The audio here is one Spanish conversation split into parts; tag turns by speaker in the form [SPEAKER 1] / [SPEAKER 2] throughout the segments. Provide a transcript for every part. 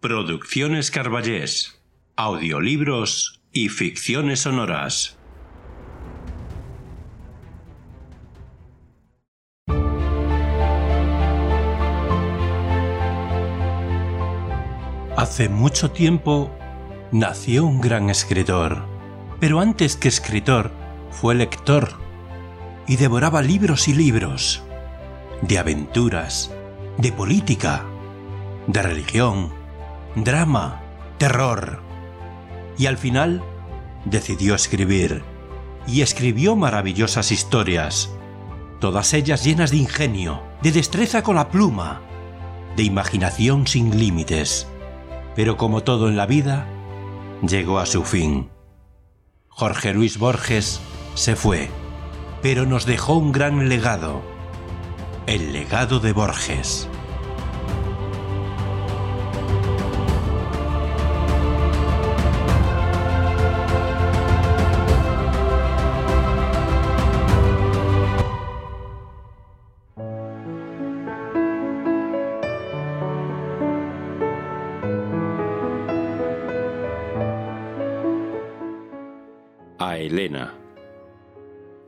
[SPEAKER 1] Producciones Carballés, audiolibros y ficciones sonoras. Hace mucho tiempo nació un gran escritor, pero antes que escritor fue lector y devoraba libros y libros de aventuras, de política, de religión, drama, terror. Y al final decidió escribir, y escribió maravillosas historias, todas ellas llenas de ingenio, de destreza con la pluma, de imaginación sin límites. Pero como todo en la vida, llegó a su fin. Jorge Luis Borges se fue, pero nos dejó un gran legado, el legado de Borges. Elena.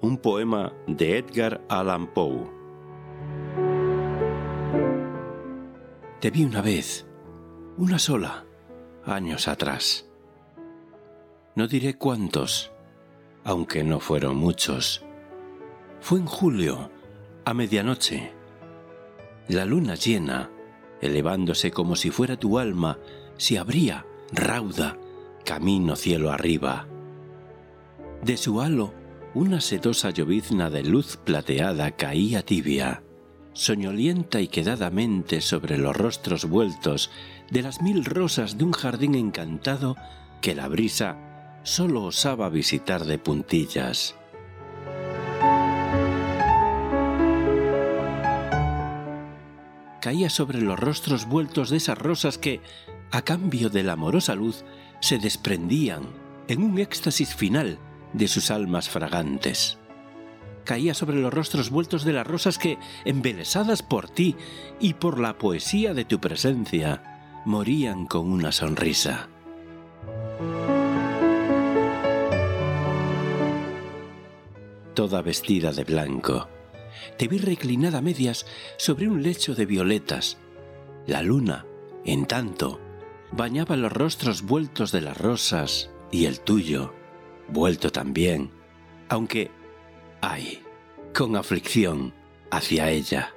[SPEAKER 1] Un poema de Edgar Allan Poe. Te vi una vez, una sola, años atrás. No diré cuántos, aunque no fueron muchos. Fue en julio, a medianoche. La luna llena, elevándose como si fuera tu alma, se abría, rauda, camino cielo arriba. De su halo, una sedosa llovizna de luz plateada caía tibia, soñolienta y quedadamente sobre los rostros vueltos de las mil rosas de un jardín encantado que la brisa sólo osaba visitar de puntillas. Caía sobre los rostros vueltos de esas rosas que, a cambio de la amorosa luz, se desprendían en un éxtasis final de sus almas fragantes. Caía sobre los rostros vueltos de las rosas que, embelesadas por ti y por la poesía de tu presencia, morían con una sonrisa. Toda vestida de blanco, te vi reclinada a medias sobre un lecho de violetas. La luna, en tanto, bañaba los rostros vueltos de las rosas y el tuyo, vuelto también, aunque, ay, con aflicción hacia ella.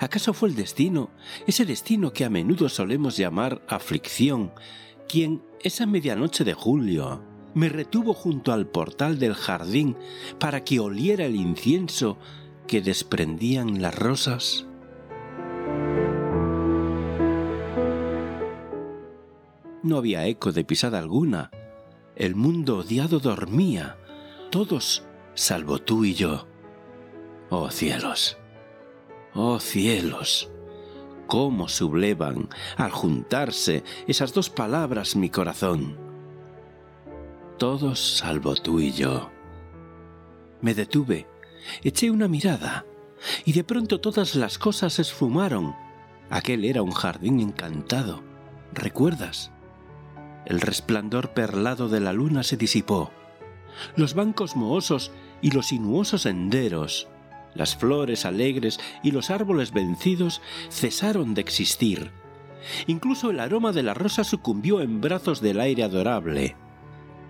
[SPEAKER 1] ¿Acaso fue el destino, ese destino que a menudo solemos llamar aflicción, quien esa medianoche de julio me retuvo junto al portal del jardín para que oliera el incienso que desprendían las rosas? No había eco de pisada alguna. El mundo odiado dormía, todos salvo tú y yo. Oh cielos, oh cielos, cómo sublevan al juntarse esas dos palabras mi corazón. Todos salvo tú y yo. Me detuve, eché una mirada, y de pronto todas las cosas se esfumaron. Aquel era un jardín encantado. ¿Recuerdas? El resplandor perlado de la luna se disipó. Los bancos mohosos y los sinuosos senderos, las flores alegres y los árboles vencidos cesaron de existir. Incluso el aroma de la rosa sucumbió en brazos del aire adorable.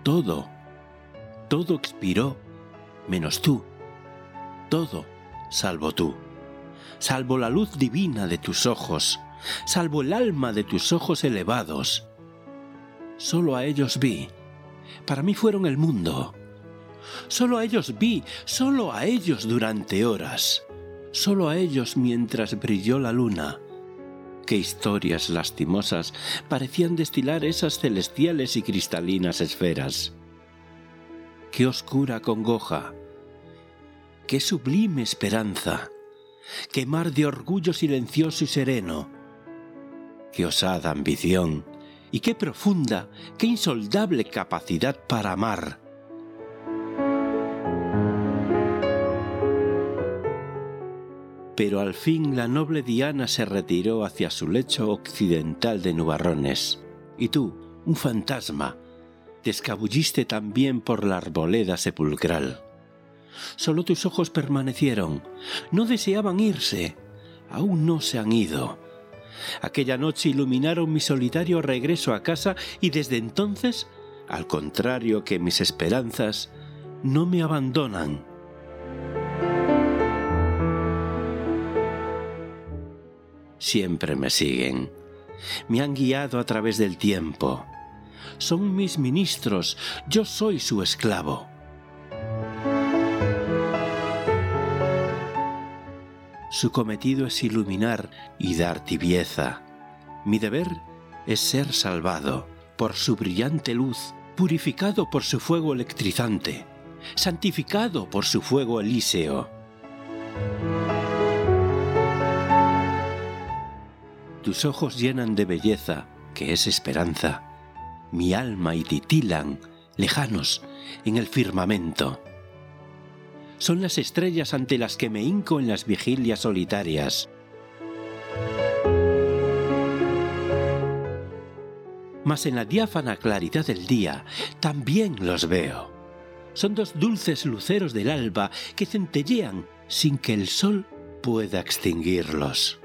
[SPEAKER 1] Todo, todo expiró, menos tú. Todo, salvo tú. Salvo la luz divina de tus ojos, salvo el alma de tus ojos elevados Solo a ellos vi. Para mí fueron el mundo. Solo a ellos vi, solo a ellos durante horas, solo a ellos mientras brilló la luna. Qué historias lastimosas parecían destilar esas celestiales y cristalinas esferas. Qué oscura congoja, qué sublime esperanza, qué mar de orgullo silencioso y sereno, qué osada ambición y qué profunda, qué insoldable capacidad para amar pero al fin la noble Diana se retiró hacia su lecho occidental de nubarrones, y tú, un fantasma, te escabulliste también por la arboleda sepulcral. Solo tus ojos permanecieron, no deseaban irse, aún no se han ido. Aquella noche iluminaron mi solitario regreso a casa y desde entonces, al contrario que mis esperanzas, no me abandonan siempre me siguen. Me han guiado a través del tiempo. Son mis ministros, yo soy su esclavo. Su cometido es iluminar y dar tibieza. Mi deber es ser salvado por su brillante luz, purificado por su fuego electrizante, santificado por su fuego elíseo. Tus ojos llenan de belleza, que es esperanza, mi alma y titilan, lejanos, en el firmamento. Son las estrellas ante las que me hinco en las vigilias solitarias. Mas en la diáfana claridad del día también los veo. Son dos dulces luceros del alba que centellean sin que el sol pueda extinguirlos.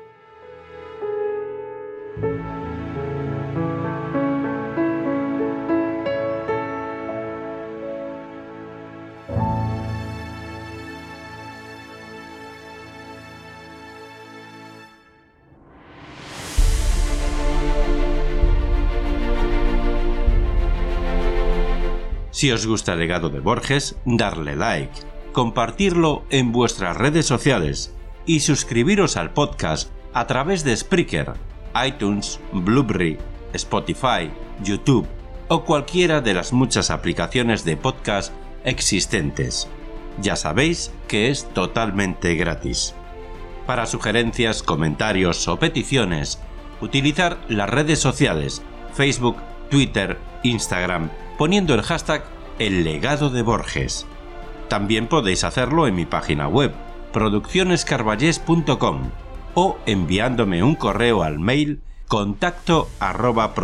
[SPEAKER 2] Si os gusta el legado de Borges, darle like, compartirlo en vuestras redes sociales y suscribiros al podcast a través de Spreaker, iTunes, Blueberry, Spotify, YouTube o cualquiera de las muchas aplicaciones de podcast existentes. Ya sabéis que es totalmente gratis. Para sugerencias, comentarios o peticiones, utilizar las redes sociales Facebook, Twitter, Instagram poniendo el hashtag El legado de Borges. También podéis hacerlo en mi página web, produccionescarballés.com o enviándome un correo al mail contacto arroba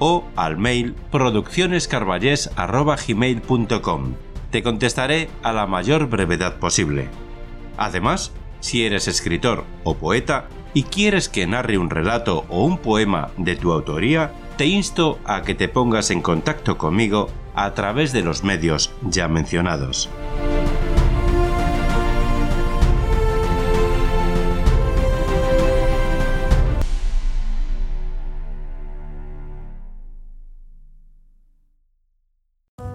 [SPEAKER 2] o al mail produccionescarballés arroba gmail.com. Te contestaré a la mayor brevedad posible. Además, si eres escritor o poeta y quieres que narre un relato o un poema de tu autoría, te insto a que te pongas en contacto conmigo a través de los medios ya mencionados.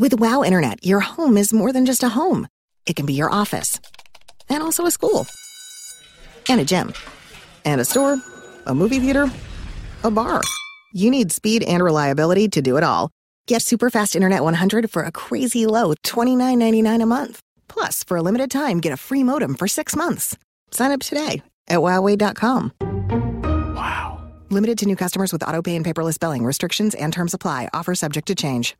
[SPEAKER 3] With Wow Internet, your home is more than just a home. It can be your office, and also a school, and a gym, and a store, a movie theater, a bar. You need speed and reliability to do it all. Get super fast internet 100 for a crazy low $29.99 a month. Plus, for a limited time, get a free modem for six months. Sign up today at Huawei.com. Wow. Limited to new customers with auto pay and paperless billing. Restrictions and terms apply. Offer subject to change.